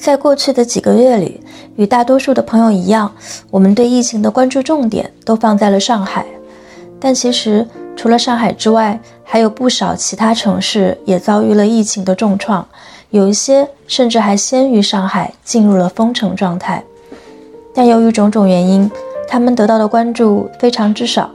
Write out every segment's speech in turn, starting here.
在过去的几个月里，与大多数的朋友一样，我们对疫情的关注重点都放在了上海。但其实，除了上海之外，还有不少其他城市也遭遇了疫情的重创，有一些甚至还先于上海进入了封城状态。但由于种种原因，他们得到的关注非常之少。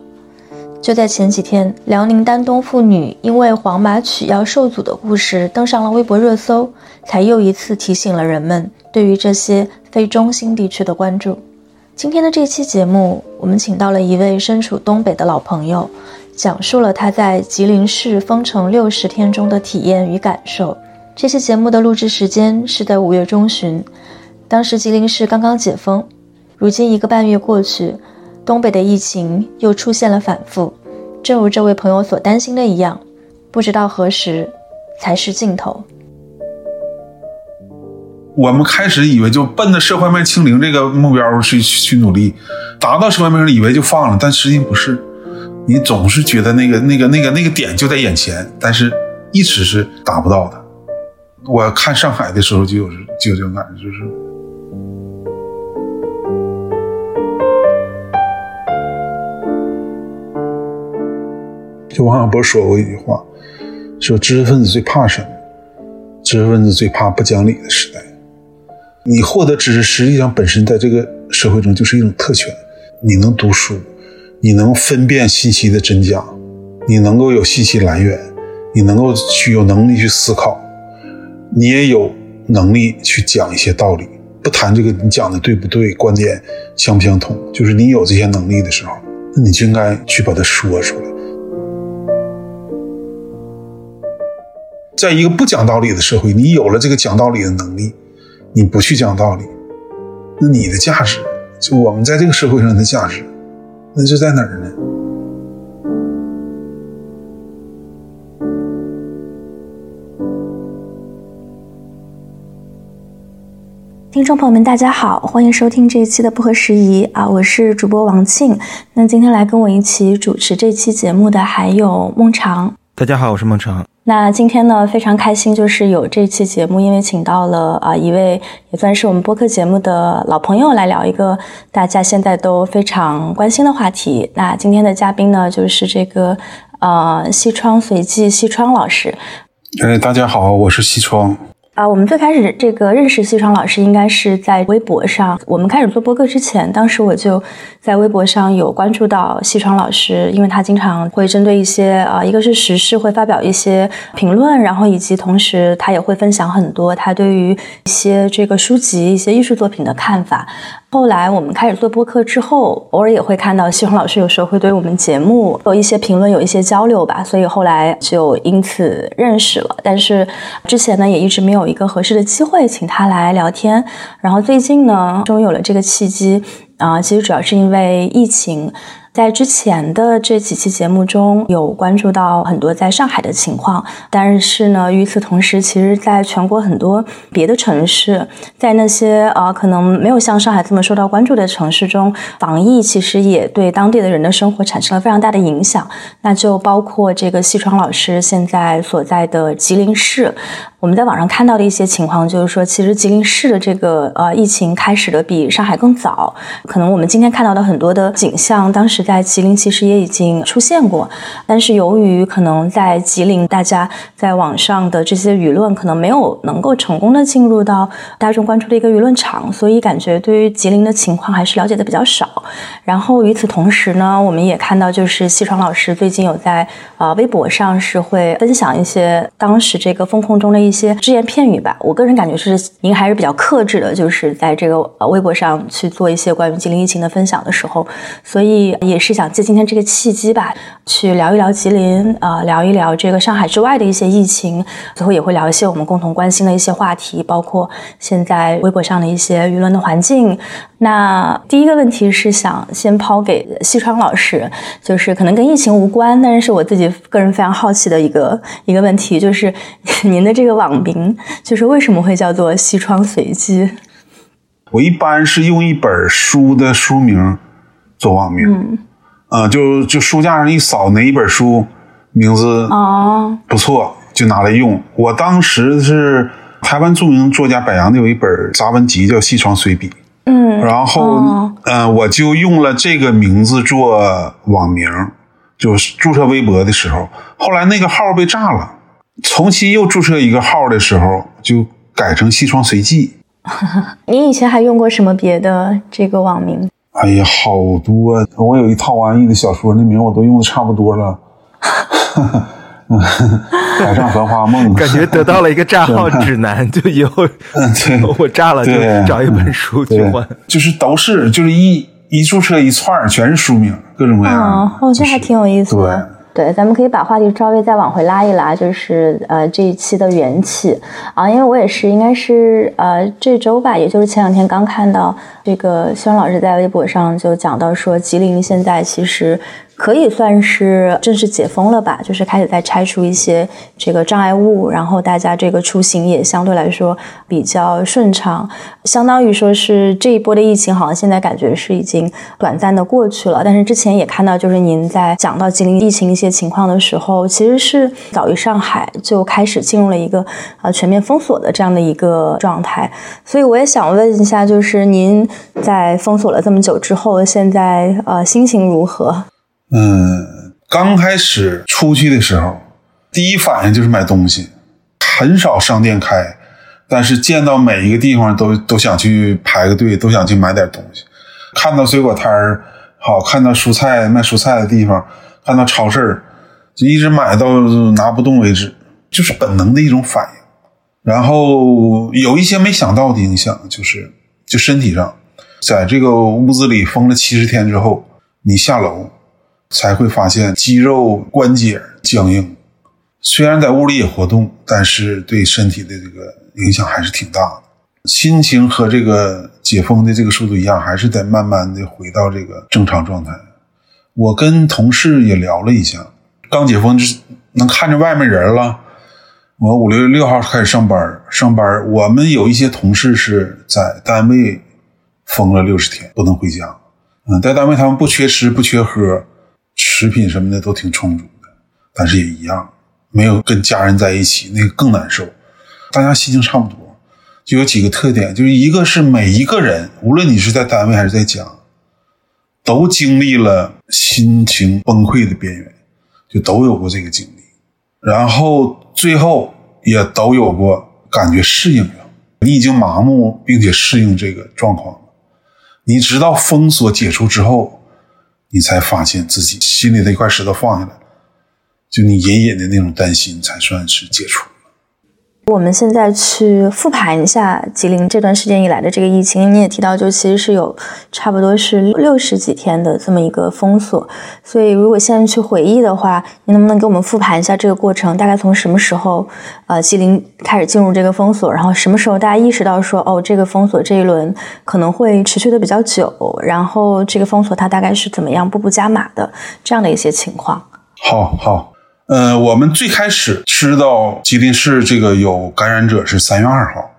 就在前几天，辽宁丹东妇女因为黄码取药受阻的故事登上了微博热搜，才又一次提醒了人们对于这些非中心地区的关注。今天的这期节目，我们请到了一位身处东北的老朋友，讲述了他在吉林市封城六十天中的体验与感受。这期节目的录制时间是在五月中旬，当时吉林市刚刚解封。如今一个半月过去。东北的疫情又出现了反复，正如这位朋友所担心的一样，不知道何时才是尽头。我们开始以为就奔着社会面清零这个目标去去努力，达到社会面以为就放了，但实际不是。你总是觉得那个那个那个那个点就在眼前，但是一直是达不到的。我看上海的时候就有就有这种感觉，就是。就王小波说过一句话，说知识分子最怕什么？知识分子最怕不讲理的时代。你获得知识，实际上本身在这个社会中就是一种特权。你能读书，你能分辨信息的真假，你能够有信息来源，你能够去有能力去思考，你也有能力去讲一些道理。不谈这个你讲的对不对，观点相不相同，就是你有这些能力的时候，那你就应该去把它说出来。在一个不讲道理的社会，你有了这个讲道理的能力，你不去讲道理，那你的价值，就我们在这个社会上的价值，那就在哪儿呢？听众朋友们，大家好，欢迎收听这一期的不合时宜啊，我是主播王庆。那今天来跟我一起主持这期节目的还有孟长。大家好，我是孟成。那今天呢，非常开心，就是有这期节目，因为请到了啊一位也算是我们播客节目的老朋友来聊一个大家现在都非常关心的话题。那今天的嘉宾呢，就是这个呃西窗随记西窗老师。哎，大家好，我是西窗。啊，我们最开始这个认识西窗老师，应该是在微博上。我们开始做播客之前，当时我就在微博上有关注到西窗老师，因为他经常会针对一些啊，一个是时事会发表一些评论，然后以及同时他也会分享很多他对于一些这个书籍、一些艺术作品的看法。后来我们开始做播客之后，偶尔也会看到西窗老师有时候会对我们节目有一些评论，有一些交流吧，所以后来就因此认识了。但是之前呢，也一直没有一个合适的机会请他来聊天。然后最近呢，终于有了这个契机啊，其实主要是因为疫情。在之前的这几期节目中有关注到很多在上海的情况，但是呢，与此同时，其实在全国很多别的城市，在那些呃可能没有像上海这么受到关注的城市中，防疫其实也对当地的人的生活产生了非常大的影响。那就包括这个西窗老师现在所在的吉林市。我们在网上看到的一些情况，就是说，其实吉林市的这个呃疫情开始的比上海更早。可能我们今天看到的很多的景象，当时在吉林其实也已经出现过。但是由于可能在吉林，大家在网上的这些舆论可能没有能够成功的进入到大众关注的一个舆论场，所以感觉对于吉林的情况还是了解的比较少。然后与此同时呢，我们也看到，就是西窗老师最近有在呃微博上是会分享一些当时这个风控中的一。些只言片语吧，我个人感觉是您还是比较克制的，就是在这个呃微博上去做一些关于吉林疫情的分享的时候，所以也也是想借今天这个契机吧，去聊一聊吉林啊，聊一聊这个上海之外的一些疫情，最后也会聊一些我们共同关心的一些话题，包括现在微博上的一些舆论的环境。那第一个问题是想先抛给西川老师，就是可能跟疫情无关，但是是我自己个人非常好奇的一个一个问题，就是您的这个网名，就是为什么会叫做《西窗随机》？我一般是用一本书的书名做网名，嗯，呃，就就书架上一扫哪一本书名字哦不错，就拿来用。我当时是。台湾著名作家柏杨的有一本杂文集叫《西床随笔》，嗯，然后哦呃，我就用了这个名字做网名，就是注册微博的时候，后来那个号被炸了，重新又注册一个号的时候，就改成西窗随记。你以前还用过什么别的这个网名？哎呀，好多！啊我有一套安逸的小说，那名我都用的差不多了。海上繁花梦，感觉得到了一个账号指南，就以后嗯对我炸了就找一本书去换。，就是都是就是一一注册一串儿全是书名，各种各样的。哦，哦，这还挺有意思的。对，咱们可以把话题稍微再往回拉一拉，就是呃这一期的缘起。啊，因为我也是应该是呃这周吧，也就是前两天刚看到这个肖老师在微博上就讲到说，吉林现在其实可以算是正式解封了吧，就是开始在拆除一些这个障碍物，然后大家这个出行也相对来说比较顺畅，相当于说是这一波的疫情好像现在感觉是已经短暂的过去了，但是之前也看到就是您在讲到吉林疫情一些情况的时候，其实是早于上海就开始进入了一个呃全面封锁的这样的一个状态，所以我也想问一下，就是您在封锁了这么久之后，现在呃心情如何？嗯，刚开始出去的时候，第一反应就是买东西，很少商店开，但是见到每一个地方都都想去排个队，都想去买点东西。看到水果摊儿好，看到蔬菜卖蔬菜的地方，看到超市，就一直买到拿不动为止，就是本能的一种反应。然后有一些没想到的影响，就是就身体上，在这个屋子里封了七十天之后，你下楼才会发现肌肉关节僵硬。虽然在屋里也活动，但是对身体的这个影响还是挺大的。心情和这个解封的这个速度一样，还是得慢慢的回到这个正常状态。我跟同事也聊了一下，刚解封就是能看着外面人了。我五六月六号开始上班，上班我们有一些同事是在单位封了六十天，不能回家。嗯，在单位他们不缺吃不缺喝，食品什么的都挺充足的，但是也一样，没有跟家人在一起，那个更难受。大家心情差不多，就有几个特点，就是一个是每一个人，无论你是在单位还是在家，都经历了心情崩溃的边缘，就都有过这个经历。然后最后也都有过感觉适应了，你已经麻木并且适应这个状况了。你直到封锁解除之后，你才发现自己心里的一块石头放下来，就你隐隐的那种担心才算是解除。我们现在去复盘一下吉林这段时间以来的这个疫情，你也提到，就其实是有差不多是六十几天的这么一个封锁。所以，如果现在去回忆的话，你能不能给我们复盘一下这个过程？大概从什么时候，呃，吉林开始进入这个封锁，然后什么时候大家意识到说，哦，这个封锁这一轮可能会持续的比较久，然后这个封锁它大概是怎么样步步加码的这样的一些情况？好好，呃，我们最开始知道吉林市这个有感染者是三月二号，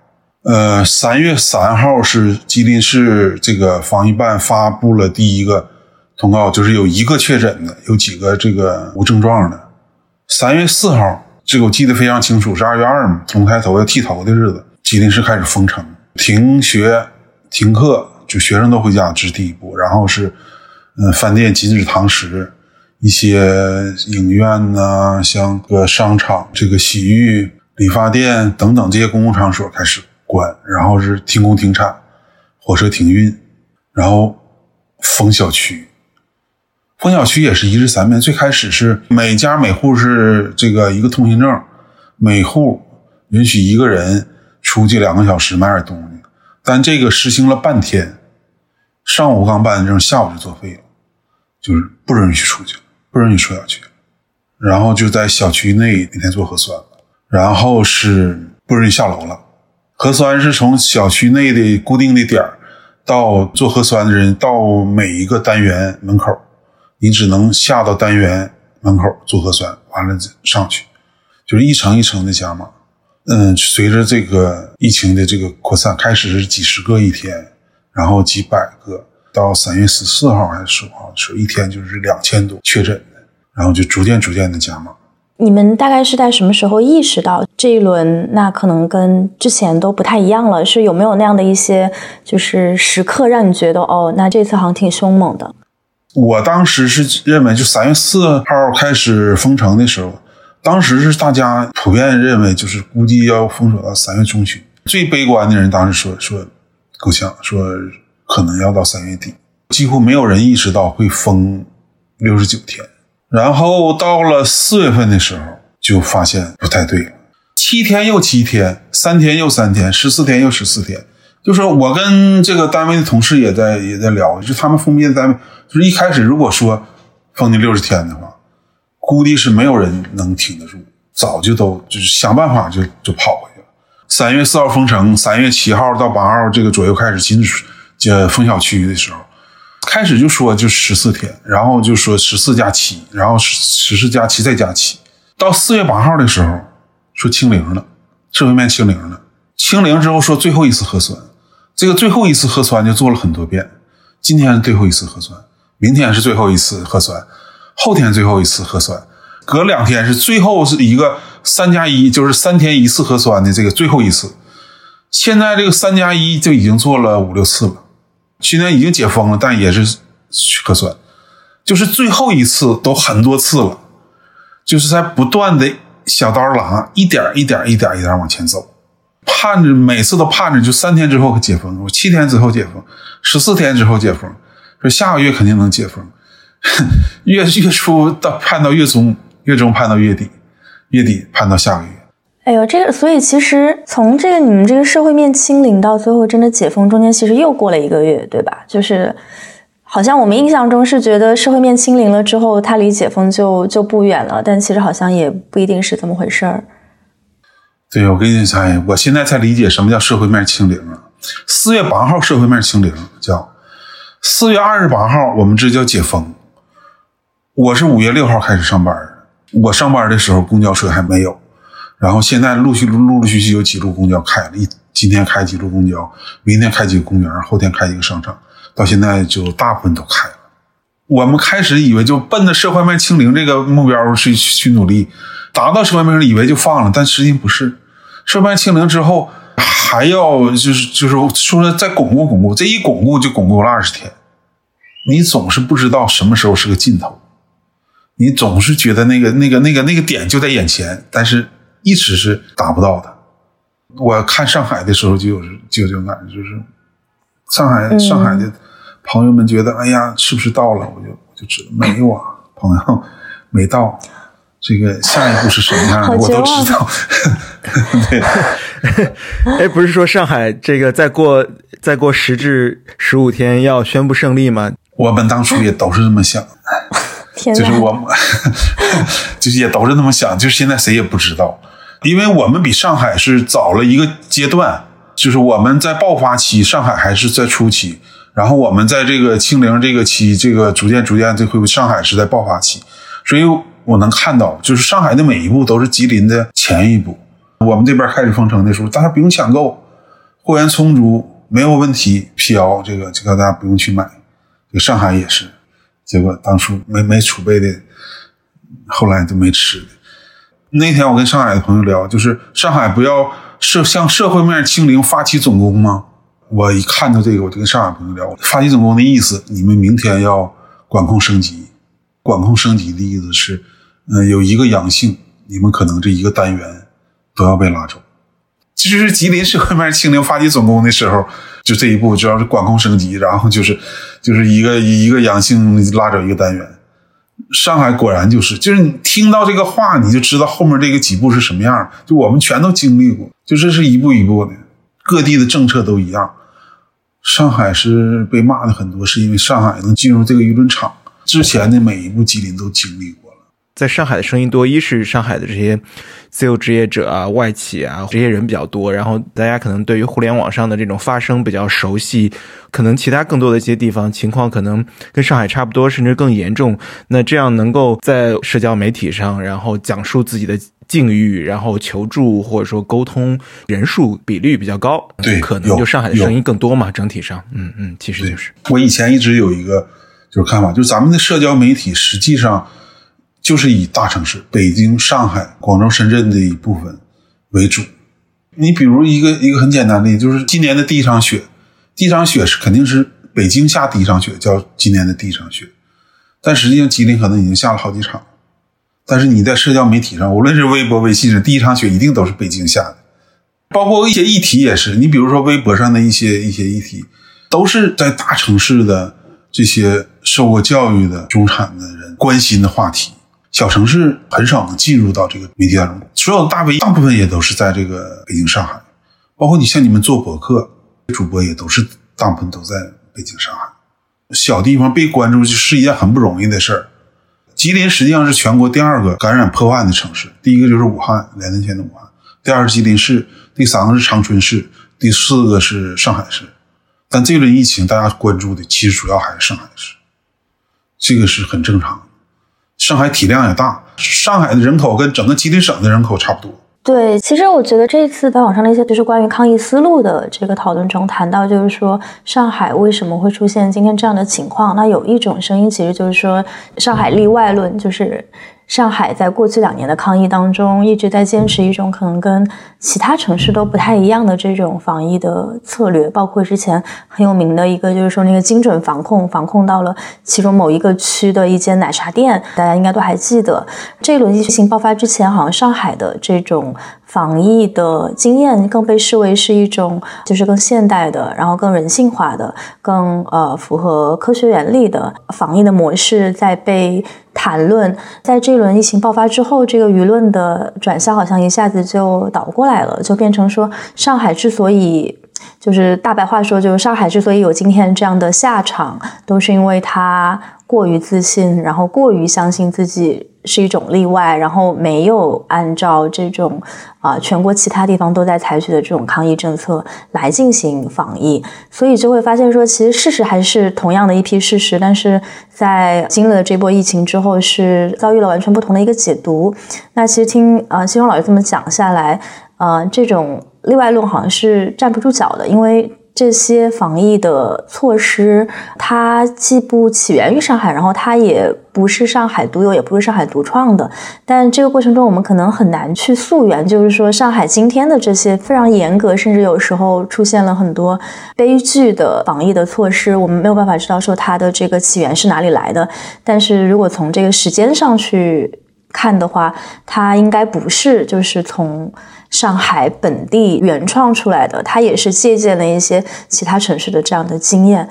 呃，三月三号是吉林市这个防疫办发布了第一个通告，就是有一个确诊的，有几个这个无症状的。三月四号，这个我记得非常清楚，是二月二嘛，龙抬头要剃头的日子，吉林市开始封城，停学、停课，就学生都回家，这是第一步。然后是，嗯、饭店禁止堂食，一些影院呐、像个商场、这个洗浴、理发店等等这些公共场所开始关，然后是停工停产，火车停运，然后封小区。封小区也是一日三面，最开始是每家每户是这个一个通行证，每户允许一个人出去两个小时买点东西，但这个实行了半天，上午刚办的证，下午就作废了，就是不允许出去，不允许出小区，然后就在小区内那天做核酸，然后是不允许下楼了，核酸是从小区内的固定的点儿到做核酸的人到每一个单元门口。你只能下到单元门口做核酸，完了上去，就是一层一层的加码。嗯，随着这个疫情的这个扩散，开始是几十个一天，然后几百个，到三月十四号还是十五号的时候，一天就是两千多确诊的，然后就逐渐逐渐的加码。你们大概是在什么时候意识到这一轮那可能跟之前都不太一样了？是有没有那样的一些就是时刻让你觉得哦，那这次好像挺凶猛的？我当时是认为，就三月四号开始封城的时候，当时是大家普遍认为，就是估计要封锁到三月中旬。最悲观的人当时说说够呛，说可能要到三月底，几乎没有人意识到会封六十九天。然后到了四月份的时候，就发现不太对了，七天又七天，三天又三天，十四天又十四天。就是我跟这个单位的同事也在也在聊，就是他们封闭的单位，就是一开始如果说封你六十天的话，估计是没有人能挺得住，早就都就是想办法就就跑回去了。三月四号封城，三月七号到八号这个左右开始禁止就封小区的时候，开始就说就十四天，然后就说十四加七，然后十四加七再加七，到四月八号的时候说清零了，社会面清零了，清零之后说最后一次核酸。这个最后一次核酸就做了很多遍，今天是最后一次核酸，明天是最后一次核酸，后天最后一次核酸，隔两天是最后是一个三加一，就是三天一次核酸的这个最后一次。现在这个三加一就已经做了五六次了，去年已经解封了，但也是核酸，就是最后一次都很多次了，就是在不断的小刀郎一点一点一点一点往前走。盼着每次都盼着，就三天之后解封，我七天之后解封，十四天之后解封，说下个月肯定能解封，月月初到盼到月中，月中盼到月底，月底盼到下个月。哎呦，这个，所以其实从这个你们这个社会面清零到最后真的解封，中间其实又过了一个月，对吧？就是好像我们印象中是觉得社会面清零了之后，它离解封就就不远了，但其实好像也不一定是这么回事儿。对，我跟你讲，我现在才理解什么叫社会面清零！四月八号社会面清零叫四月二十八号，我们这叫解封。我是五月六号开始上班我上班的时候公交车还没有，然后现在陆续陆陆续续有几路公交开了，一今天开几路公交，明天开几个公园，后天开几个商场，到现在就大部分都开了。我们开始以为就奔着社会面清零这个目标去去努力。达到社会面以为就放了，但实际不是。社会面清零之后，还要就是就是说再巩固巩固，这一巩固就巩固了二十天。你总是不知道什么时候是个尽头，你总是觉得那个那个那个那个点就在眼前，但是一直是达不到的。我看上海的时候就有就有这种感觉，就是上海上海的朋友们觉得，哎呀，是不是到了？我就我就知道没有啊，朋友没到。这个下一步是什么样的，我都知道。对，哎，不是说上海这个再过再过十至十五天要宣布胜利吗？我们当初也都是这么想，就是我们就是也都是那么想，就是现在谁也不知道，因为我们比上海是早了一个阶段，就是我们在爆发期，上海还是在初期，然后我们在这个清零这个期，这个逐渐逐渐，这会上海是在爆发期，所以。我能看到，就是上海的每一步都是吉林的前一步。我们这边开始封城的时候，大家不用抢购，货源充足，没有问题。辟谣这个这个大家不用去买。这个上海也是，结果当初没没储备的，后来就没吃的。那天我跟上海的朋友聊，就是上海不要社向社会面清零发起总攻吗？我一看到这个，我就跟上海朋友聊，发起总攻的意思，你们明天要管控升级，管控升级的意思是。嗯，有一个阳性，你们可能这一个单元都要被拉走。其实是吉林社会面清零发起总攻的时候，就这一步主要是管控升级，然后就是就是一个一个阳性拉走一个单元。上海果然就是，就是你听到这个话，你就知道后面这个几步是什么样。就我们全都经历过，就这是一步一步的，各地的政策都一样。上海是被骂的很多，是因为上海能进入这个舆论场之前的每一步，吉林都经历过。在上海的声音多，一是上海的这些自由职业者啊、外企啊这些人比较多，然后大家可能对于互联网上的这种发声比较熟悉，可能其他更多的一些地方情况可能跟上海差不多，甚至更严重。那这样能够在社交媒体上，然后讲述自己的境遇，然后求助或者说沟通人数比率比较高，对，可能就上海的声音更多嘛。整体上，嗯嗯，其实就是我以前一直有一个就是看法，就是咱们的社交媒体实际上。就是以大城市北京、上海、广州、深圳的一部分为主。你比如一个一个很简单的，就是今年的第一场雪，第一场雪是肯定是北京下第一场雪，叫今年的第一场雪。但实际上，吉林可能已经下了好几场。但是你在社交媒体上，无论是微博、微信上，第一场雪一定都是北京下的。包括一些议题也是，你比如说微博上的一些一些议题，都是在大城市的这些受过教育的中产的人关心的话题。小城市很少能进入到这个媒体当中，所有的大 V 大部分也都是在这个北京、上海，包括你像你们做博客主播也都是大部分都在北京、上海。小地方被关注是一件很不容易的事儿。吉林实际上是全国第二个感染破万的城市，第一个就是武汉，两年前的武汉，第二是吉林市，第三个是长春市，第四个是上海市。但这轮疫情大家关注的其实主要还是上海市，这个是很正常。上海体量也大，上海的人口跟整个吉林省的人口差不多。对，其实我觉得这一次在网上的一些就是关于抗疫思路的这个讨论中谈到，就是说上海为什么会出现今天这样的情况？那有一种声音其实就是说上海例外论，就是。上海在过去两年的抗疫当中，一直在坚持一种可能跟其他城市都不太一样的这种防疫的策略，包括之前很有名的一个，就是说那个精准防控，防控到了其中某一个区的一间奶茶店，大家应该都还记得。这一轮疫情爆发之前，好像上海的这种防疫的经验更被视为是一种就是更现代的，然后更人性化的，更呃符合科学原理的防疫的模式在被。谈论在这一轮疫情爆发之后，这个舆论的转向好像一下子就倒过来了，就变成说上海之所以就是大白话说，就是上海之所以有今天这样的下场，都是因为它过于自信，然后过于相信自己。是一种例外，然后没有按照这种啊全国其他地方都在采取的这种抗疫政策来进行防疫，所以就会发现说，其实事实还是同样的一批事实，但是在经历了这波疫情之后，是遭遇了完全不同的一个解读。那其实听啊西荣老师这么讲下来，呃，这种例外论好像是站不住脚的，因为。这些防疫的措施，它既不起源于上海，然后它也不是上海独有，也不是上海独创的。但这个过程中，我们可能很难去溯源，就是说上海今天的这些非常严格，甚至有时候出现了很多悲剧的防疫的措施，我们没有办法知道说它的这个起源是哪里来的。但是如果从这个时间上去看的话，它应该不是就是从。上海本地原创出来的，它也是借鉴了一些其他城市的这样的经验。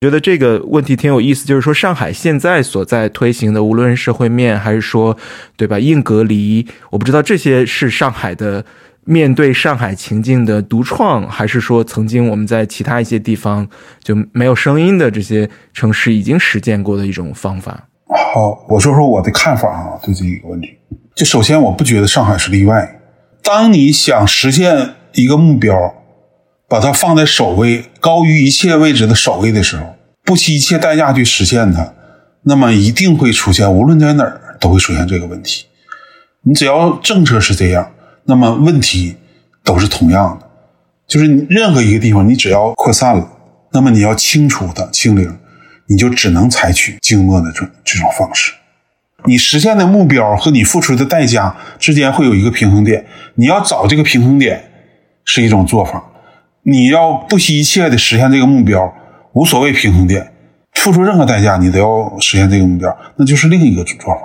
觉得这个问题挺有意思，就是说上海现在所在推行的，无论是社会面还是说，对吧，硬隔离，我不知道这些是上海的面对上海情境的独创，还是说曾经我们在其他一些地方就没有声音的这些城市已经实践过的一种方法。好，我说说我的看法啊，对这一个问题。就首先，我不觉得上海是例外。当你想实现一个目标，把它放在首位、高于一切位置的首位的时候，不惜一切代价去实现它，那么一定会出现，无论在哪儿都会出现这个问题。你只要政策是这样，那么问题都是同样的。就是任何一个地方，你只要扩散了，那么你要清除它、清零，你就只能采取静默的这这种方式。你实现的目标和你付出的代价之间会有一个平衡点，你要找这个平衡点是一种做法，你要不惜一切的实现这个目标，无所谓平衡点，付出任何代价你都要实现这个目标，那就是另一个做法，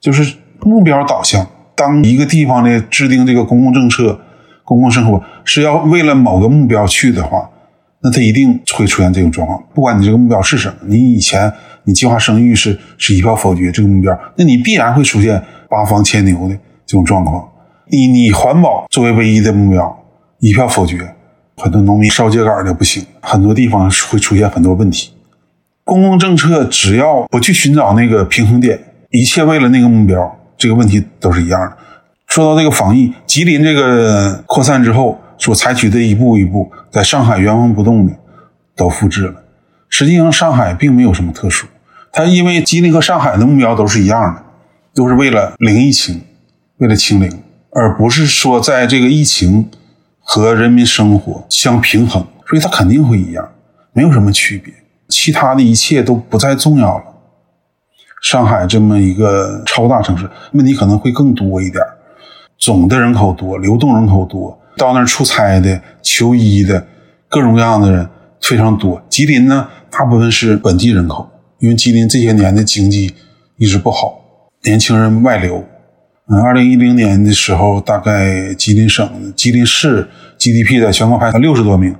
就是目标导向。当一个地方的制定这个公共政策、公共生活是要为了某个目标去的话，那它一定会出现这种状况，不管你这个目标是什么，你以前。你计划生育是是一票否决这个目标，那你必然会出现八方牵牛的这种状况。你你环保作为唯一的目标，一票否决，很多农民烧秸秆的不行，很多地方会出现很多问题。公共政策只要不去寻找那个平衡点，一切为了那个目标，这个问题都是一样的。说到这个防疫，吉林这个扩散之后所采取的一步一步，在上海原封不动的都复制了。实际上，上海并没有什么特殊。它因为吉林和上海的目标都是一样的，都是为了零疫情，为了清零，而不是说在这个疫情和人民生活相平衡，所以它肯定会一样，没有什么区别，其他的一切都不再重要了。上海这么一个超大城市，问题可能会更多一点。总的人口多，流动人口多，到那儿出差的、求医的，各种各样的人非常多。吉林呢，大部分是本地人口，因为吉林这些年的经济一直不好，年轻人外流。嗯，二零一零年的时候，大概吉林省、吉林市 GDP 在全国排到六十多名，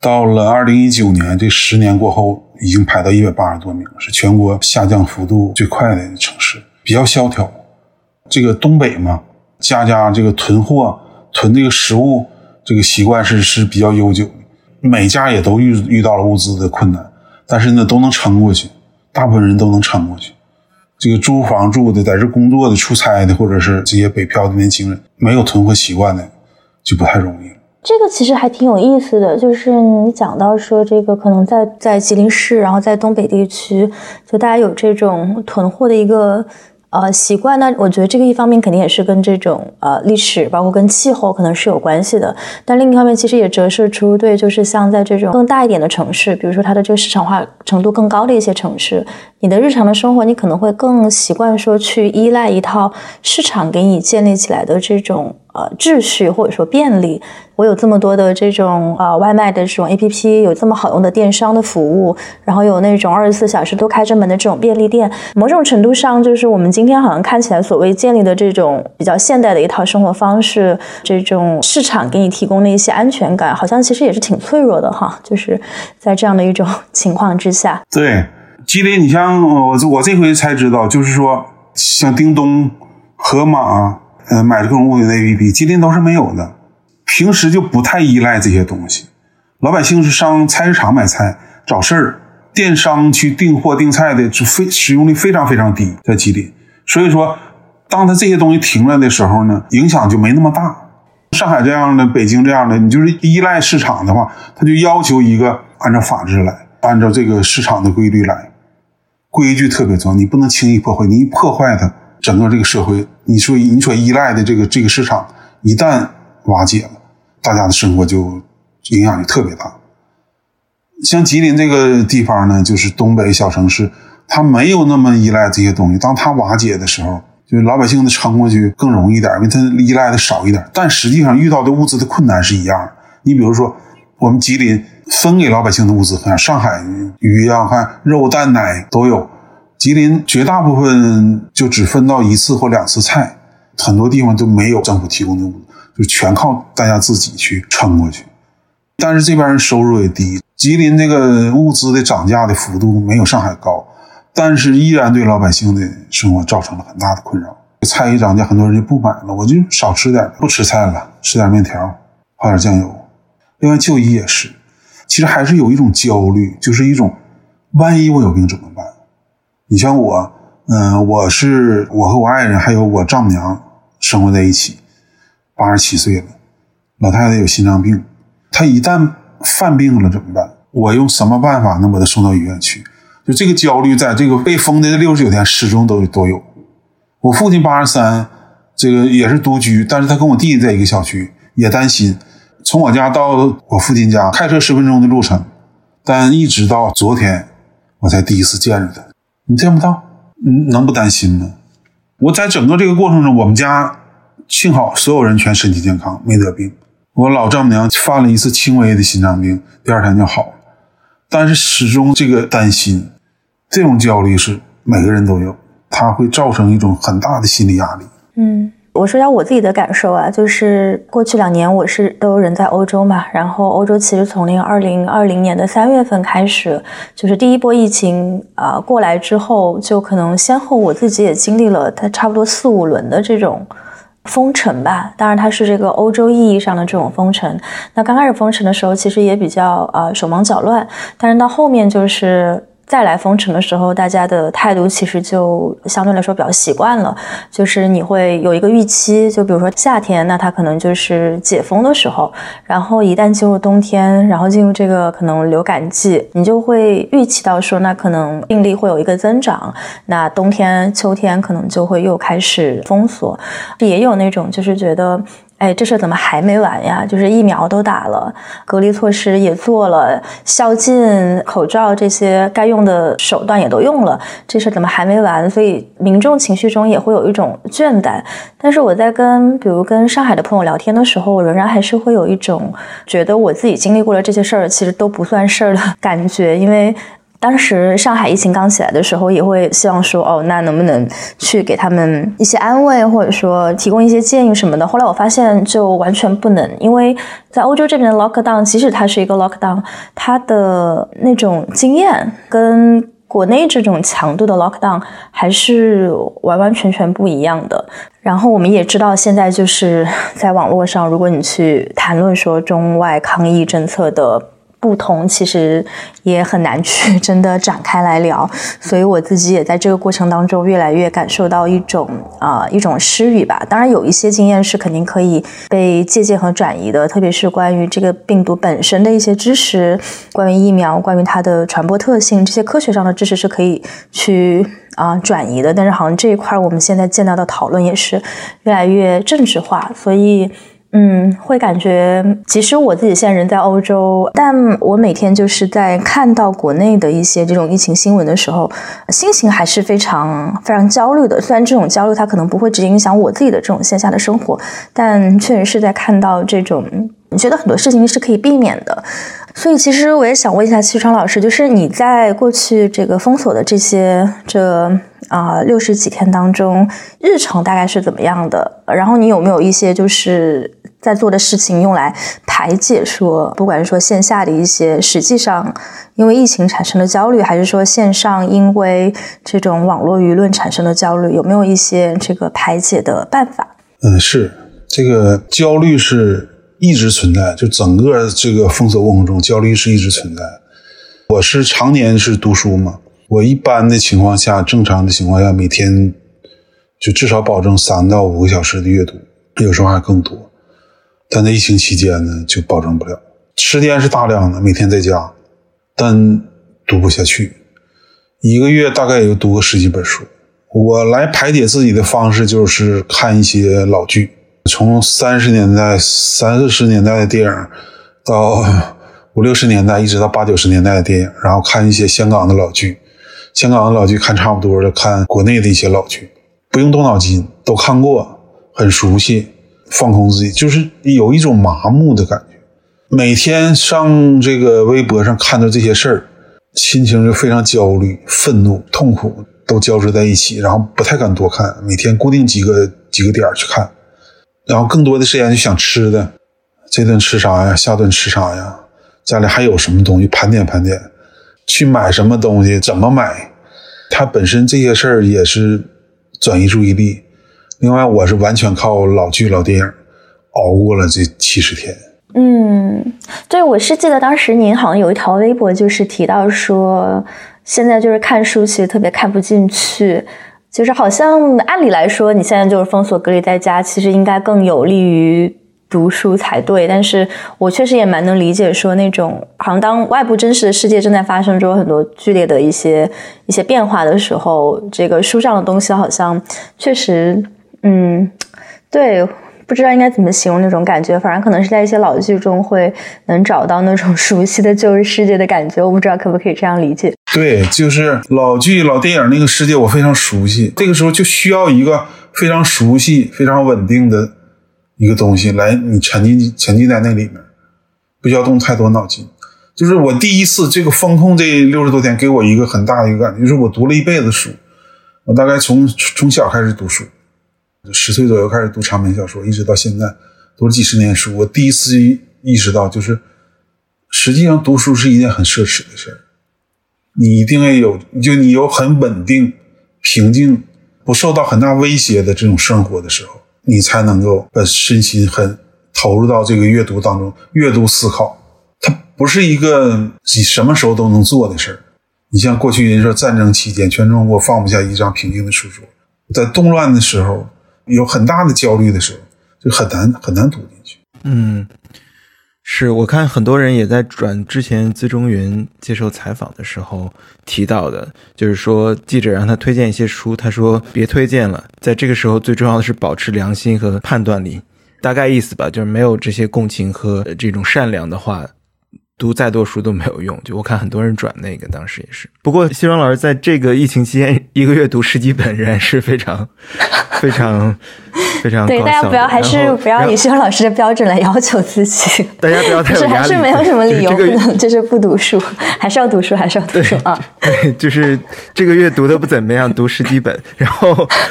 到了二零一九年，这十年过后，已经排到一百八十多名，是全国下降幅度最快的城市，比较萧条。这个东北嘛。家家这个囤货、囤这个食物这个习惯是是比较悠久的，每家也都遇遇到了物资的困难，但是呢都能撑过去，大部分人都能撑过去。这个租房住的、在这工作的、出差的，或者是这些北漂的年轻人，没有囤货习惯的，就不太容易。这个其实还挺有意思的，就是你讲到说这个可能在在吉林市，然后在东北地区，就大家有这种囤货的一个。呃，习惯呢我觉得这个一方面肯定也是跟这种呃历史，包括跟气候可能是有关系的。但另一方面，其实也折射出对，就是像在这种更大一点的城市，比如说它的这个市场化程度更高的一些城市，你的日常的生活，你可能会更习惯说去依赖一套市场给你建立起来的这种呃秩序或者说便利。我有这么多的这种呃外卖的这种 A P P，有这么好用的电商的服务，然后有那种二十四小时都开着门的这种便利店，某种程度上就是我们今天好像看起来所谓建立的这种比较现代的一套生活方式，这种市场给你提供的一些安全感，好像其实也是挺脆弱的哈。就是在这样的一种 情况之下，对吉林，你像我我这回才知道，就是说像叮咚、盒马，呃，买各种物品的 A P P，吉林都是没有的。平时就不太依赖这些东西，老百姓是上菜市场买菜找事儿，电商去订货订菜的就非使用率非常非常低，在吉林。所以说，当他这些东西停了的时候呢，影响就没那么大。上海这样的，北京这样的，你就是依赖市场的话，他就要求一个按照法制来，按照这个市场的规律来，规矩特别重要，你不能轻易破坏，你一破坏它，整个这个社会，你说你所依赖的这个这个市场一旦瓦解了。大家的生活就影响就特别大。像吉林这个地方呢，就是东北小城市，它没有那么依赖这些东西。当它瓦解的时候，就是老百姓的撑过去更容易一点，因为它依赖的少一点。但实际上遇到的物资的困难是一样的。你比如说，我们吉林分给老百姓的物资，像上海鱼呀、看肉、蛋、奶都有，吉林绝大部分就只分到一次或两次菜，很多地方都没有政府提供的物资。就全靠大家自己去撑过去，但是这边人收入也低。吉林这个物资的涨价的幅度没有上海高，但是依然对老百姓的生活造成了很大的困扰。菜一涨价，很多人就不买了，我就少吃点，不吃菜了，吃点面条，泡点酱油。另外就医也是，其实还是有一种焦虑，就是一种万一我有病怎么办？你像我，嗯，我是我和我爱人还有我丈母娘生活在一起。八十七岁了，老太太有心脏病，她一旦犯病了怎么办？我用什么办法能把她送到医院去？就这个焦虑，在这个被封的六十九天始终都都有。我父亲八十三，这个也是独居，但是他跟我弟弟在一个小区，也担心。从我家到我父亲家开车十分钟的路程，但一直到昨天我才第一次见着他。你见不到，嗯，能不担心吗？我在整个这个过程中，我们家。幸好所有人全身体健康，没得病。我老丈母娘犯了一次轻微的心脏病，第二天就好了。但是始终这个担心，这种焦虑是每个人都有，它会造成一种很大的心理压力。嗯，我说一下我自己的感受啊，就是过去两年我是都人在欧洲嘛，然后欧洲其实从那个二零二零年的三月份开始，就是第一波疫情啊过来之后，就可能先后我自己也经历了它差不多四五轮的这种。封城吧，当然它是这个欧洲意义上的这种封城。那刚开始封城的时候，其实也比较呃手忙脚乱，但是到后面就是。再来封城的时候，大家的态度其实就相对来说比较习惯了，就是你会有一个预期，就比如说夏天，那它可能就是解封的时候，然后一旦进入冬天，然后进入这个可能流感季，你就会预期到说，那可能病例会有一个增长，那冬天、秋天可能就会又开始封锁，也有那种就是觉得。哎，这事怎么还没完呀？就是疫苗都打了，隔离措施也做了，宵禁、口罩这些该用的手段也都用了，这事怎么还没完？所以民众情绪中也会有一种倦怠。但是我在跟比如跟上海的朋友聊天的时候，我仍然还是会有一种觉得我自己经历过了这些事儿，其实都不算事儿的感觉，因为。当时上海疫情刚起来的时候，也会希望说，哦，那能不能去给他们一些安慰，或者说提供一些建议什么的。后来我发现，就完全不能，因为在欧洲这边的 lockdown，即使它是一个 lockdown，它的那种经验跟国内这种强度的 lockdown 还是完完全全不一样的。然后我们也知道，现在就是在网络上，如果你去谈论说中外抗疫政策的。不同其实也很难去真的展开来聊，所以我自己也在这个过程当中越来越感受到一种啊一种失语吧。当然有一些经验是肯定可以被借鉴和转移的，特别是关于这个病毒本身的一些知识，关于疫苗，关于它的传播特性这些科学上的知识是可以去啊转移的。但是好像这一块我们现在见到的讨论也是越来越政治化，所以。嗯，会感觉，其实我自己现在人在欧洲，但我每天就是在看到国内的一些这种疫情新闻的时候，心情还是非常非常焦虑的。虽然这种焦虑它可能不会直接影响我自己的这种线下的生活，但确实是在看到这种，你觉得很多事情是可以避免的。所以，其实我也想问一下齐川老师，就是你在过去这个封锁的这些这啊六十几天当中，日程大概是怎么样的？然后你有没有一些就是在做的事情用来排解说，不管是说线下的一些实际上因为疫情产生的焦虑，还是说线上因为这种网络舆论产生的焦虑，有没有一些这个排解的办法？嗯，是这个焦虑是。一直存在，就整个这个封锁过程中，焦虑是一直存在。我是常年是读书嘛，我一般的情况下，正常的情况下，每天就至少保证三到五个小时的阅读，有时候还更多。但在疫情期间呢，就保证不了。时间是大量的，每天在家，但读不下去。一个月大概也就读个十几本书。我来排解自己的方式就是看一些老剧。从三十年代、三四十年代的电影，到五六十年代，一直到八九十年代的电影，然后看一些香港的老剧。香港的老剧看差不多了，看国内的一些老剧，不用动脑筋，都看过，很熟悉，放空自己，就是有一种麻木的感觉。每天上这个微博上看到这些事儿，心情就非常焦虑、愤怒、痛苦都交织在一起，然后不太敢多看，每天固定几个几个点去看。然后更多的时间就想吃的，这顿吃啥呀？下顿吃啥呀？家里还有什么东西？盘点盘点，去买什么东西？怎么买？它本身这些事儿也是转移注意力。另外，我是完全靠老剧、老电影熬过了这七十天。嗯，对，我是记得当时您好像有一条微博，就是提到说，现在就是看书其实特别看不进去。就是好像按理来说，你现在就是封锁隔离在家，其实应该更有利于读书才对。但是我确实也蛮能理解，说那种好像当外部真实的世界正在发生着很多剧烈的一些一些变化的时候，这个书上的东西好像确实，嗯，对。不知道应该怎么形容那种感觉，反正可能是在一些老剧中会能找到那种 熟悉的旧日世界的感觉。我不知道可不可以这样理解。对，就是老剧、老电影那个世界，我非常熟悉。这个时候就需要一个非常熟悉、非常稳定的一个东西来你沉浸沉浸在那里面，不需要动太多脑筋。就是我第一次这个风控这六十多天，给我一个很大的一个感觉，就是我读了一辈子书，我大概从从小开始读书。十岁左右开始读长篇小说，一直到现在读了几十年书。我第一次意识到，就是实际上读书是一件很奢侈的事儿。你一定要有，就你有很稳定、平静、不受到很大威胁的这种生活的时候，你才能够把身心很投入到这个阅读当中。阅读思考，它不是一个你什么时候都能做的事儿。你像过去人说战争期间，全中国放不下一张平静的书桌，在动乱的时候。有很大的焦虑的时候，就很难很难读进去。嗯，是我看很多人也在转之前资中云接受采访的时候提到的，就是说记者让他推荐一些书，他说别推荐了，在这个时候最重要的是保持良心和判断力。大概意思吧，就是没有这些共情和这种善良的话。读再多书都没有用，就我看很多人转那个，当时也是。不过西双老师在这个疫情期间，一个月读十几本，仍然是非常、非常、非常对大家不要还是不要以西双老师的标准来要求自己。大家不要太有压力。是还是没有什么理由不能就是不读书，还是要读书，还是要读书啊？对，就是这个月读的不怎么样，读十几本。然后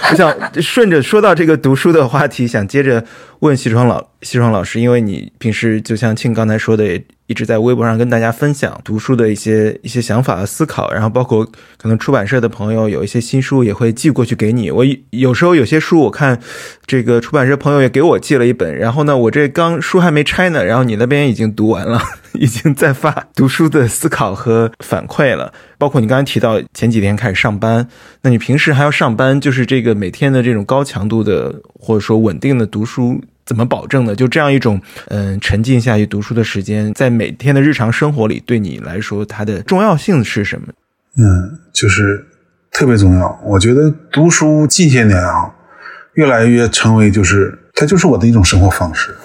我想顺着说到这个读书的话题，想接着问西双老西双老师，因为你平时就像庆刚才说的。一直在微博上跟大家分享读书的一些一些想法和思考，然后包括可能出版社的朋友有一些新书也会寄过去给你。我有时候有些书我看这个出版社朋友也给我寄了一本，然后呢，我这刚书还没拆呢，然后你那边已经读完了，已经在发 读书的思考和反馈了。包括你刚才提到前几天开始上班，那你平时还要上班，就是这个每天的这种高强度的或者说稳定的读书。怎么保证的？就这样一种嗯沉浸下去读书的时间，在每天的日常生活里，对你来说它的重要性是什么？嗯，就是特别重要。我觉得读书近些年啊，越来越成为就是它就是我的一种生活方式。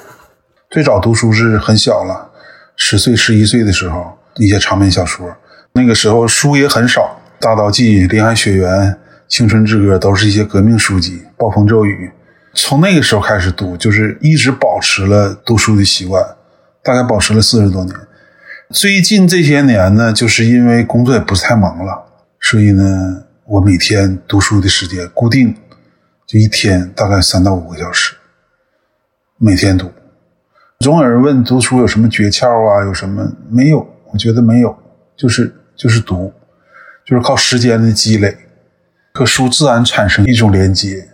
最早读书是很小了，十岁十一岁的时候，一些长篇小说，那个时候书也很少，《大道记》《林海雪原》《青春之歌》都是一些革命书籍，《暴风骤雨》。从那个时候开始读，就是一直保持了读书的习惯，大概保持了四十多年。最近这些年呢，就是因为工作也不是太忙了，所以呢，我每天读书的时间固定，就一天大概三到五个小时，每天读。总有人问读书有什么诀窍啊？有什么？没有，我觉得没有，就是就是读，就是靠时间的积累，和书自然产生一种连接。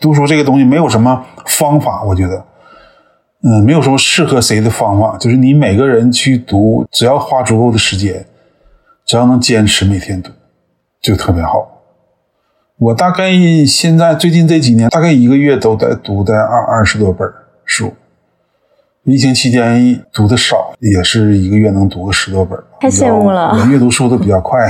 读书这个东西没有什么方法，我觉得，嗯，没有什么适合谁的方法，就是你每个人去读，只要花足够的时间，只要能坚持每天读，就特别好。我大概现在最近这几年，大概一个月都在读在二二十多本书。疫情期间读的少，也是一个月能读个十多本。太羡慕了，我阅读速度比较快。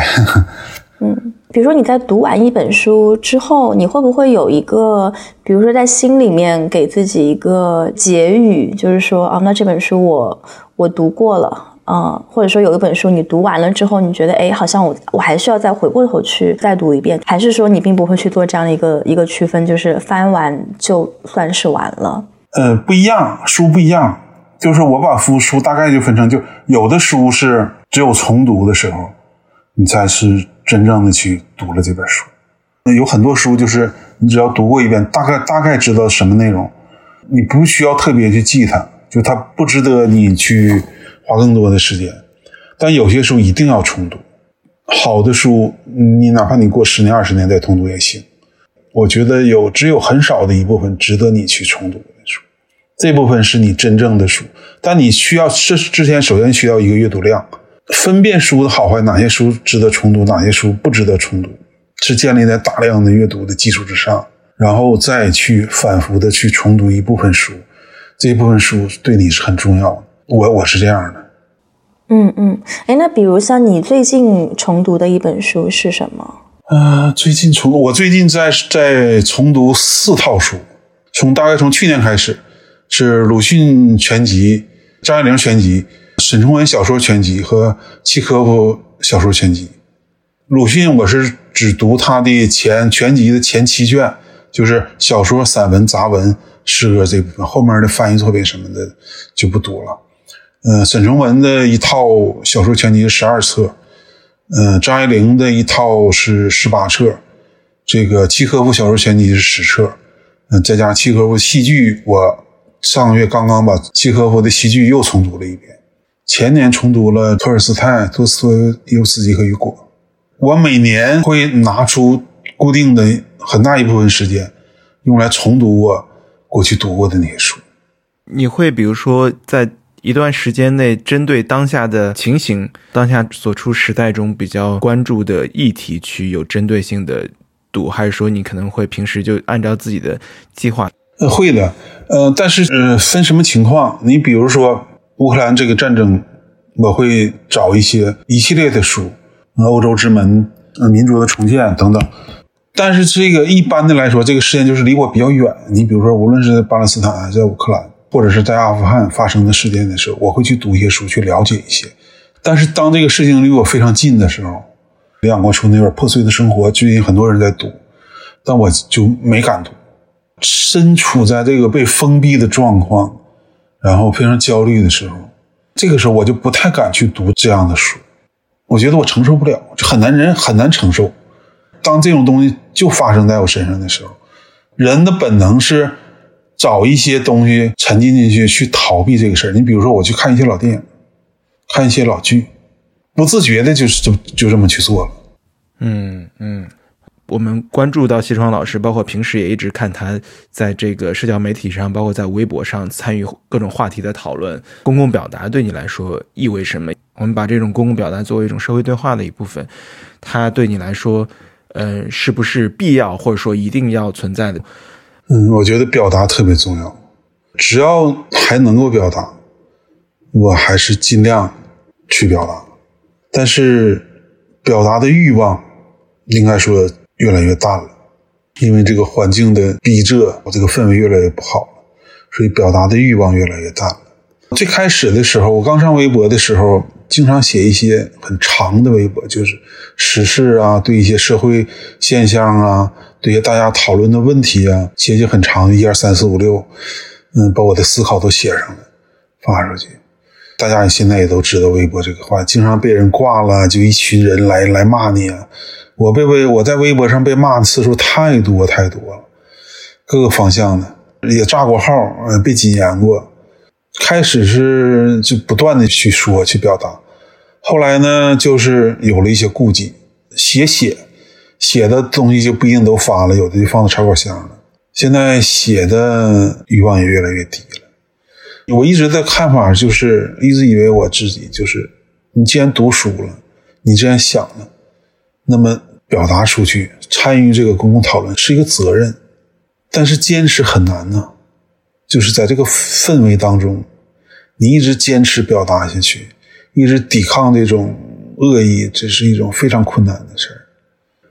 嗯。比如说你在读完一本书之后，你会不会有一个，比如说在心里面给自己一个结语，就是说啊，那这本书我我读过了，啊，或者说有一本书你读完了之后，你觉得哎，好像我我还需要再回过头去再读一遍，还是说你并不会去做这样的一个一个区分，就是翻完就算是完了？呃，不一样，书不一样，就是我把书书大概就分成，就有的书是只有重读的时候，你才是。真正的去读了这本书，那有很多书就是你只要读过一遍，大概大概知道什么内容，你不需要特别去记它，就它不值得你去花更多的时间。但有些书一定要重读，好的书你哪怕你过十年二十年再重读也行。我觉得有只有很少的一部分值得你去重读的书，这部分是你真正的书，但你需要是之前首先需要一个阅读量。分辨书的好坏，哪些书值得重读，哪些书不值得重读，是建立在大量的阅读的基础之上，然后再去反复的去重读一部分书，这一部分书对你是很重要的。我我是这样的。嗯嗯，哎，那比如像你最近重读的一本书是什么？呃，最近重我最近在在重读四套书，从大概从去年开始，是鲁迅全集、张爱玲全集。沈从文小说全集和契诃夫小说全集，鲁迅我是只读他的前全集的前七卷，就是小说、散文、杂文、诗歌这部分，后面的翻译作品什么的就不读了。嗯，沈从文的一套小说全集十二册，嗯，张爱玲的一套是十八册，这个契诃夫小说全集是十册，嗯，再加上契诃夫戏剧，我上个月刚刚把契诃夫的戏剧又重读了一遍。前年重读了托尔斯泰、托斯托耶夫斯基和雨果。我每年会拿出固定的很大一部分时间，用来重读我过去读过的那些书。你会比如说在一段时间内，针对当下的情形、当下所处时代中比较关注的议题，去有针对性的读，还是说你可能会平时就按照自己的计划？呃，会的。呃，但是呃，分什么情况？你比如说。乌克兰这个战争，我会找一些一系列的书，《欧洲之门》、《民族的重建》等等。但是这个一般的来说，这个事件就是离我比较远。你比如说，无论是在巴勒斯坦在乌克兰，或者是在阿富汗发生的事件的时候，我会去读一些书，去了解一些。但是当这个事情离我非常近的时候，李仰国出那本《破碎的生活》，最近很多人在读，但我就没敢读。身处在这个被封闭的状况，然后非常焦虑的时候，这个时候我就不太敢去读这样的书。我觉得我承受不了，就很难人很难承受。当这种东西就发生在我身上的时候，人的本能是找一些东西沉浸进去，去逃避这个事儿。你比如说，我去看一些老电影，看一些老剧，不自觉的就是就就这么去做了。嗯嗯，我们关注到西窗老师，包括平时也一直看他在这个社交媒体上，包括在微博上参与各种话题的讨论。公共表达对你来说意味什么？我们把这种公共表达作为一种社会对话的一部分，它对你来说。呃，是不是必要或者说一定要存在的？嗯，我觉得表达特别重要。只要还能够表达，我还是尽量去表达。但是表达的欲望应该说越来越淡了，因为这个环境的逼仄，这个氛围越来越不好了，所以表达的欲望越来越淡了。最开始的时候，我刚上微博的时候。经常写一些很长的微博，就是时事啊，对一些社会现象啊，对一些大家讨论的问题啊，写写很长的，一二三四五六，嗯，把我的思考都写上了，发出去。大家现在也都知道微博这个话，经常被人挂了，就一群人来来骂你啊。我被微我在微博上被骂的次数太多太多了，各个方向的也炸过号，嗯，被禁言过。开始是就不断的去说去表达，后来呢，就是有了一些顾忌，写写写的东西就不一定都发了，有的就放到草稿箱了。现在写的欲望也越来越低了。我一直的看法就是，一直以为我自己就是，你既然读书了，你既然想了，那么表达出去，参与这个公共讨论是一个责任，但是坚持很难呢。就是在这个氛围当中，你一直坚持表达下去，一直抵抗这种恶意，这是一种非常困难的事儿。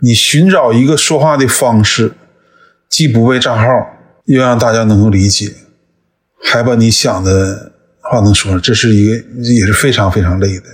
你寻找一个说话的方式，既不被账号，又让大家能够理解，还把你想的话能说，这是一个也是非常非常累的、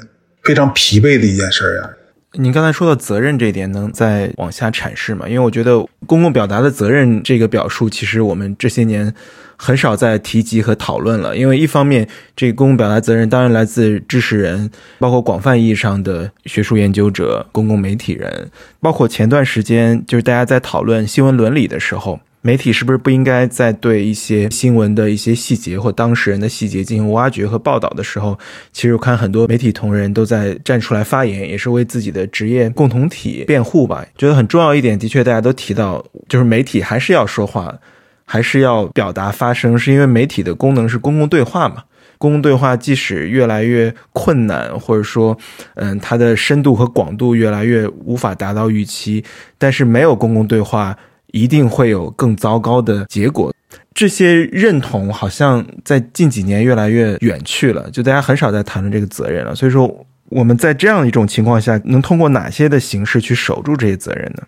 非常疲惫的一件事儿呀。您刚才说到责任这一点，能再往下阐释吗？因为我觉得公共表达的责任这个表述，其实我们这些年。很少再提及和讨论了，因为一方面，这个公共表达责任当然来自知识人，包括广泛意义上的学术研究者、公共媒体人，包括前段时间就是大家在讨论新闻伦理的时候，媒体是不是不应该在对一些新闻的一些细节或当事人的细节进行挖掘和报道的时候，其实我看很多媒体同仁都在站出来发言，也是为自己的职业共同体辩护吧。觉得很重要一点，的确大家都提到，就是媒体还是要说话。还是要表达发声，是因为媒体的功能是公共对话嘛？公共对话即使越来越困难，或者说，嗯，它的深度和广度越来越无法达到预期，但是没有公共对话，一定会有更糟糕的结果。这些认同好像在近几年越来越远去了，就大家很少在谈论这个责任了。所以说，我们在这样一种情况下，能通过哪些的形式去守住这些责任呢？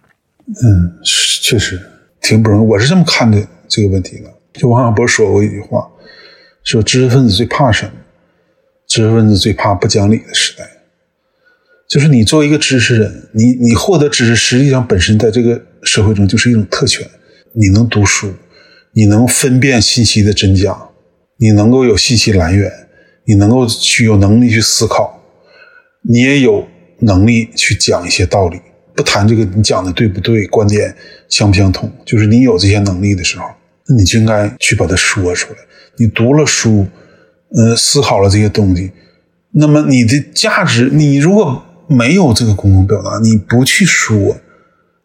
嗯，确实挺不容易。我是这么看的。这个问题的，就王小波说过一句话，说知识分子最怕什么？知识分子最怕不讲理的时代。就是你作为一个知识人，你你获得知识，实际上本身在这个社会中就是一种特权。你能读书，你能分辨信息的真假，你能够有信息来源，你能够去有能力去思考，你也有能力去讲一些道理。不谈这个，你讲的对不对？观点相不相同？就是你有这些能力的时候，那你就应该去把它说出来。你读了书，呃，思考了这些东西，那么你的价值，你如果没有这个公共表达，你不去说，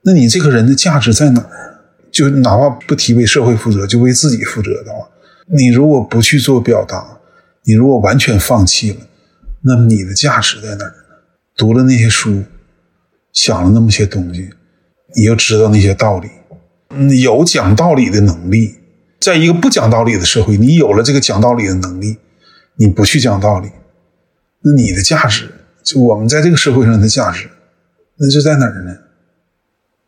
那你这个人的价值在哪儿？就哪怕不提为社会负责，就为自己负责的话，你如果不去做表达，你如果完全放弃了，那么你的价值在哪儿？读了那些书。想了那么些东西，你又知道那些道理，有讲道理的能力，在一个不讲道理的社会，你有了这个讲道理的能力，你不去讲道理，那你的价值，就我们在这个社会上的价值，那就在哪儿呢？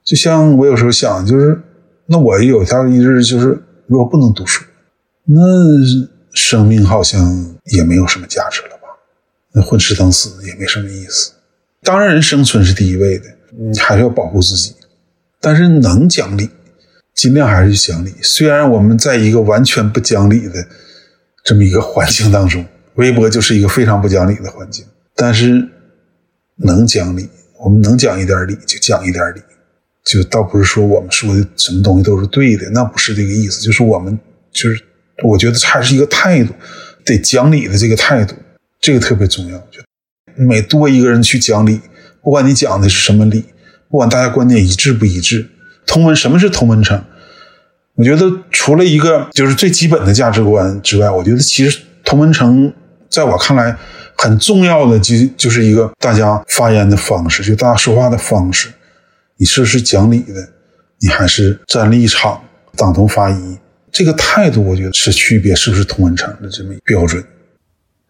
就像我有时候想，就是那我有一条一日，就是如果不能读书，那生命好像也没有什么价值了吧？那混吃等死也没什么意思。当然，人生存是第一位的，你还是要保护自己。但是能讲理，尽量还是去讲理。虽然我们在一个完全不讲理的这么一个环境当中，微博就是一个非常不讲理的环境，但是能讲理，我们能讲一点理就讲一点理。就倒不是说我们说的什么东西都是对的，那不是这个意思。就是我们就是，我觉得还是一个态度，得讲理的这个态度，这个特别重要。就每多一个人去讲理，不管你讲的是什么理，不管大家观点一致不一致，同文什么是同文层？我觉得除了一个就是最基本的价值观之外，我觉得其实同文层在我看来很重要的就就是一个大家发言的方式，就大家说话的方式。你是不是讲理的？你还是站立场、党同伐异？这个态度，我觉得是区别是不是同文层的这么一标准。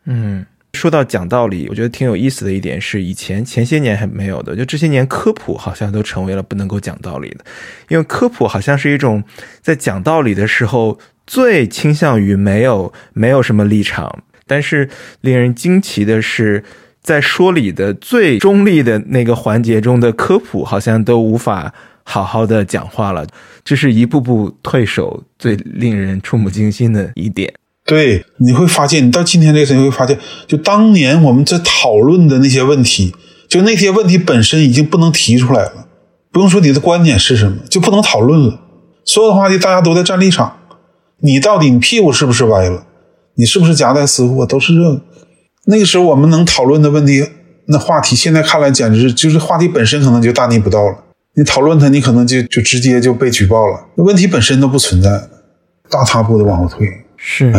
嗯，说到讲道理，我觉得挺有意思的一点是，以前前些年还没有的，就这些年科普好像都成为了不能够讲道理的，因为科普好像是一种在讲道理的时候最倾向于没有没有什么立场，但是令人惊奇的是。在说理的最中立的那个环节中的科普，好像都无法好好的讲话了，这是一步步退守最令人触目惊心的一点。对，你会发现，你到今天这个时候会发现，就当年我们在讨论的那些问题，就那些问题本身已经不能提出来了，不用说你的观点是什么，就不能讨论了。所有的话题大家都在站立场，你到底你屁股是不是歪了？你是不是夹带私货？都是这个。那个时候我们能讨论的问题，那话题现在看来简直就是话题本身可能就大逆不道了。你讨论它，你可能就就直接就被举报了。那问题本身都不存在，大踏步的往后退。是，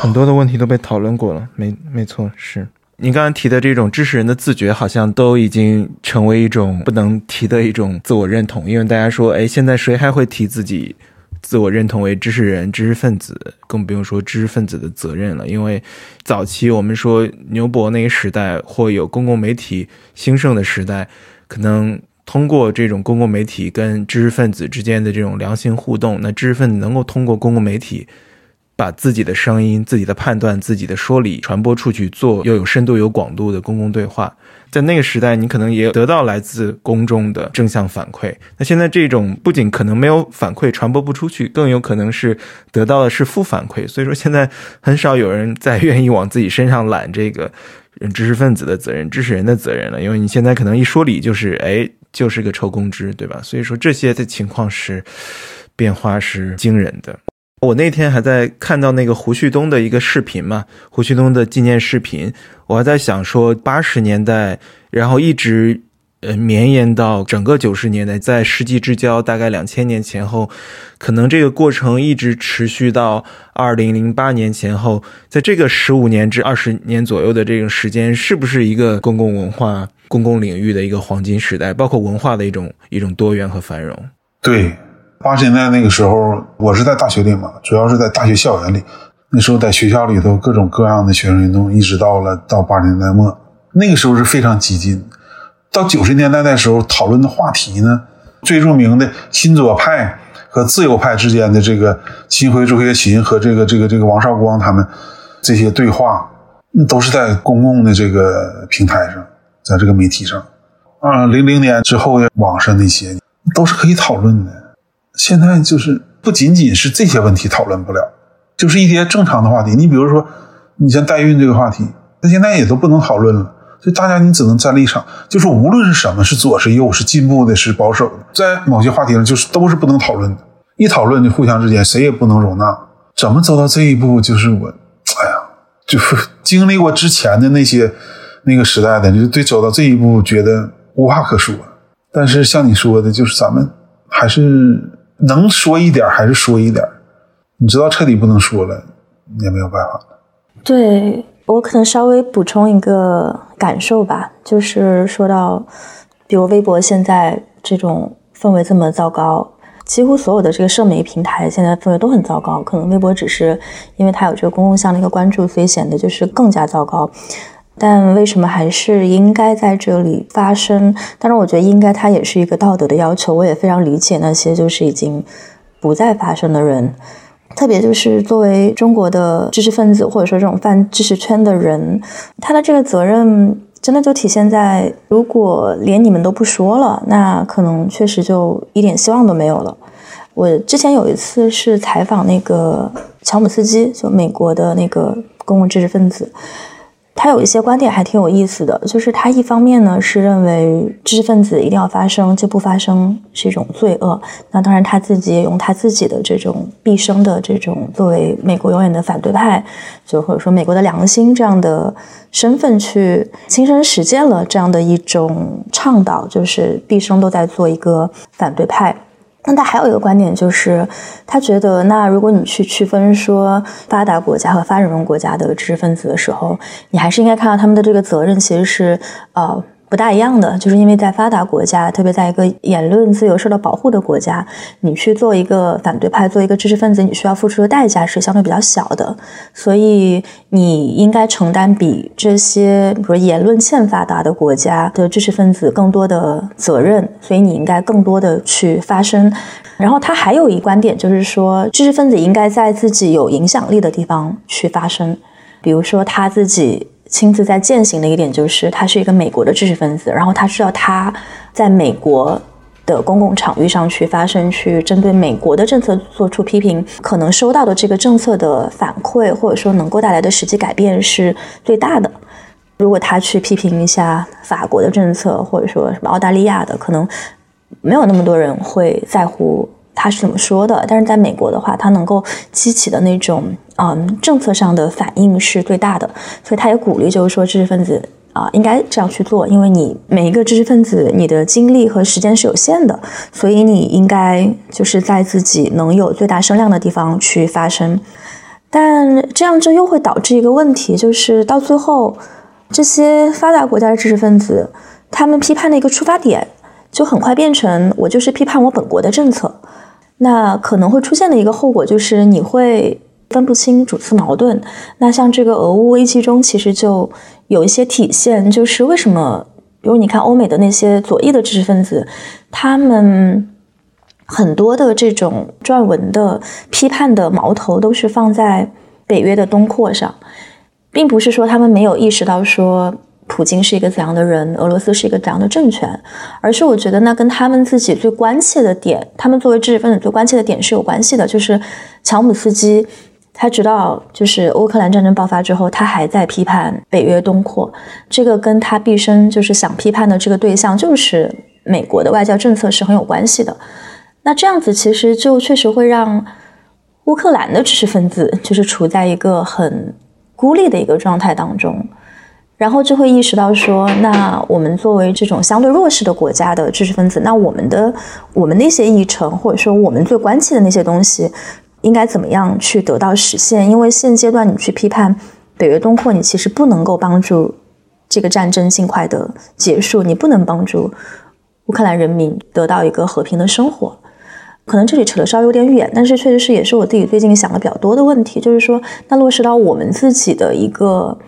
很多的问题都被讨论过了。没，没错，是你刚刚提的这种知识人的自觉，好像都已经成为一种不能提的一种自我认同，因为大家说，哎，现在谁还会提自己？自我认同为知识人、知识分子，更不用说知识分子的责任了。因为早期我们说牛博那个时代，或有公共媒体兴盛的时代，可能通过这种公共媒体跟知识分子之间的这种良性互动，那知识分子能够通过公共媒体。把自己的声音、自己的判断、自己的说理传播出去，做又有深度、有广度的公共对话。在那个时代，你可能也得到来自公众的正向反馈。那现在这种不仅可能没有反馈，传播不出去，更有可能是得到的是负反馈。所以说，现在很少有人再愿意往自己身上揽这个知识分子的责任、知识人的责任了。因为你现在可能一说理就是哎，就是个抽公知，对吧？所以说这些的情况是变化是惊人的。我那天还在看到那个胡旭东的一个视频嘛，胡旭东的纪念视频，我还在想说，八十年代，然后一直呃绵延到整个九十年代，在世纪之交，大概两千年前后，可能这个过程一直持续到二零零八年前后，在这个十五年至二十年左右的这种时间，是不是一个公共文化、公共领域的一个黄金时代，包括文化的一种一种多元和繁荣？对。八十年代那个时候，我是在大学里嘛，主要是在大学校园里。那时候在学校里头，各种各样的学生运动，一直到了到八十年代末，那个时候是非常激进。到九十年代那时候，讨论的话题呢，最著名的新左派和自由派之间的这个新辉、朱学勤和这个这个这个王绍光他们这些对话，都是在公共的这个平台上，在这个媒体上。啊，零零年之后的网上那些都是可以讨论的。现在就是不仅仅是这些问题讨论不了，就是一些正常的话题。你比如说，你像代孕这个话题，那现在也都不能讨论了。所以大家你只能站立场，就是无论是什么，是左是右，是进步的，是保守的，在某些话题上就是都是不能讨论的。一讨论就互相之间谁也不能容纳。怎么走到这一步？就是我，哎呀，就是 经历过之前的那些那个时代的，就对走到这一步觉得无话可说。但是像你说的，就是咱们还是。能说一点还是说一点，你知道彻底不能说了，也没有办法。对我可能稍微补充一个感受吧，就是说到，比如微博现在这种氛围这么糟糕，几乎所有的这个社媒平台现在氛围都很糟糕，可能微博只是因为它有这个公共向的一个关注，所以显得就是更加糟糕。但为什么还是应该在这里发生？当然，我觉得应该它也是一个道德的要求。我也非常理解那些就是已经不再发生的人，特别就是作为中国的知识分子或者说这种泛知识圈的人，他的这个责任真的就体现在，如果连你们都不说了，那可能确实就一点希望都没有了。我之前有一次是采访那个乔姆斯基，就美国的那个公共知识分子。他有一些观点还挺有意思的，就是他一方面呢是认为知识分子一定要发声，就不发声是一种罪恶。那当然他自己也用他自己的这种毕生的这种作为美国永远的反对派，就或者说美国的良心这样的身份去亲身实践了这样的一种倡导，就是毕生都在做一个反对派。那他还有一个观点，就是他觉得，那如果你去区分说发达国家和发展中国家的知识分子的时候，你还是应该看到他们的这个责任其实是呃。不大一样的，就是因为在发达国家，特别在一个言论自由受到保护的国家，你去做一个反对派，做一个知识分子，你需要付出的代价是相对比较小的，所以你应该承担比这些比如言论欠发达的国家的知识分子更多的责任，所以你应该更多的去发声。然后他还有一观点，就是说知识分子应该在自己有影响力的地方去发声，比如说他自己。亲自在践行的一点就是，他是一个美国的知识分子，然后他知道他在美国的公共场域上去发声，去针对美国的政策做出批评，可能收到的这个政策的反馈，或者说能够带来的实际改变是最大的。如果他去批评一下法国的政策，或者说什么澳大利亚的，可能没有那么多人会在乎。他是怎么说的？但是在美国的话，他能够激起的那种嗯政策上的反应是最大的，所以他也鼓励，就是说知识分子啊应该这样去做，因为你每一个知识分子，你的精力和时间是有限的，所以你应该就是在自己能有最大声量的地方去发声。但这样就又会导致一个问题，就是到最后，这些发达国家的知识分子，他们批判的一个出发点，就很快变成我就是批判我本国的政策。那可能会出现的一个后果就是，你会分不清主次矛盾。那像这个俄乌危机中，其实就有一些体现，就是为什么，比如你看欧美的那些左翼的知识分子，他们很多的这种撰文的批判的矛头都是放在北约的东扩上，并不是说他们没有意识到说。普京是一个怎样的人？俄罗斯是一个怎样的政权？而是我觉得那跟他们自己最关切的点，他们作为知识分子最关切的点是有关系的。就是乔姆斯基，他直到就是乌克兰战争爆发之后，他还在批判北约东扩，这个跟他毕生就是想批判的这个对象就是美国的外交政策是很有关系的。那这样子其实就确实会让乌克兰的知识分子就是处在一个很孤立的一个状态当中。然后就会意识到说，那我们作为这种相对弱势的国家的知识分子，那我们的我们那些议程，或者说我们最关切的那些东西，应该怎么样去得到实现？因为现阶段你去批判北约东扩，你其实不能够帮助这个战争尽快的结束，你不能帮助乌克兰人民得到一个和平的生活。可能这里扯的稍微有点远，但是确实是也是我自己最近想的比较多的问题，就是说，那落实到我们自己的一个。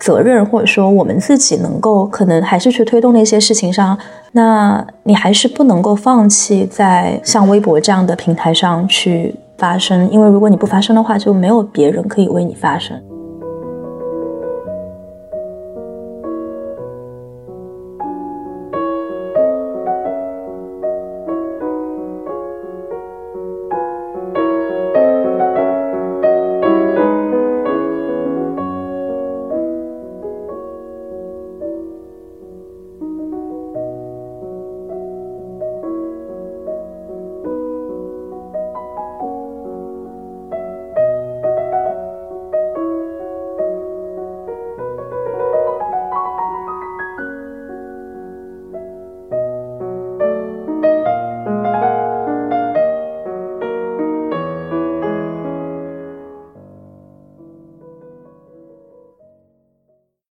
责任，或者说我们自己能够可能还是去推动那些事情上，那你还是不能够放弃在像微博这样的平台上去发生，因为如果你不发生的话，就没有别人可以为你发声。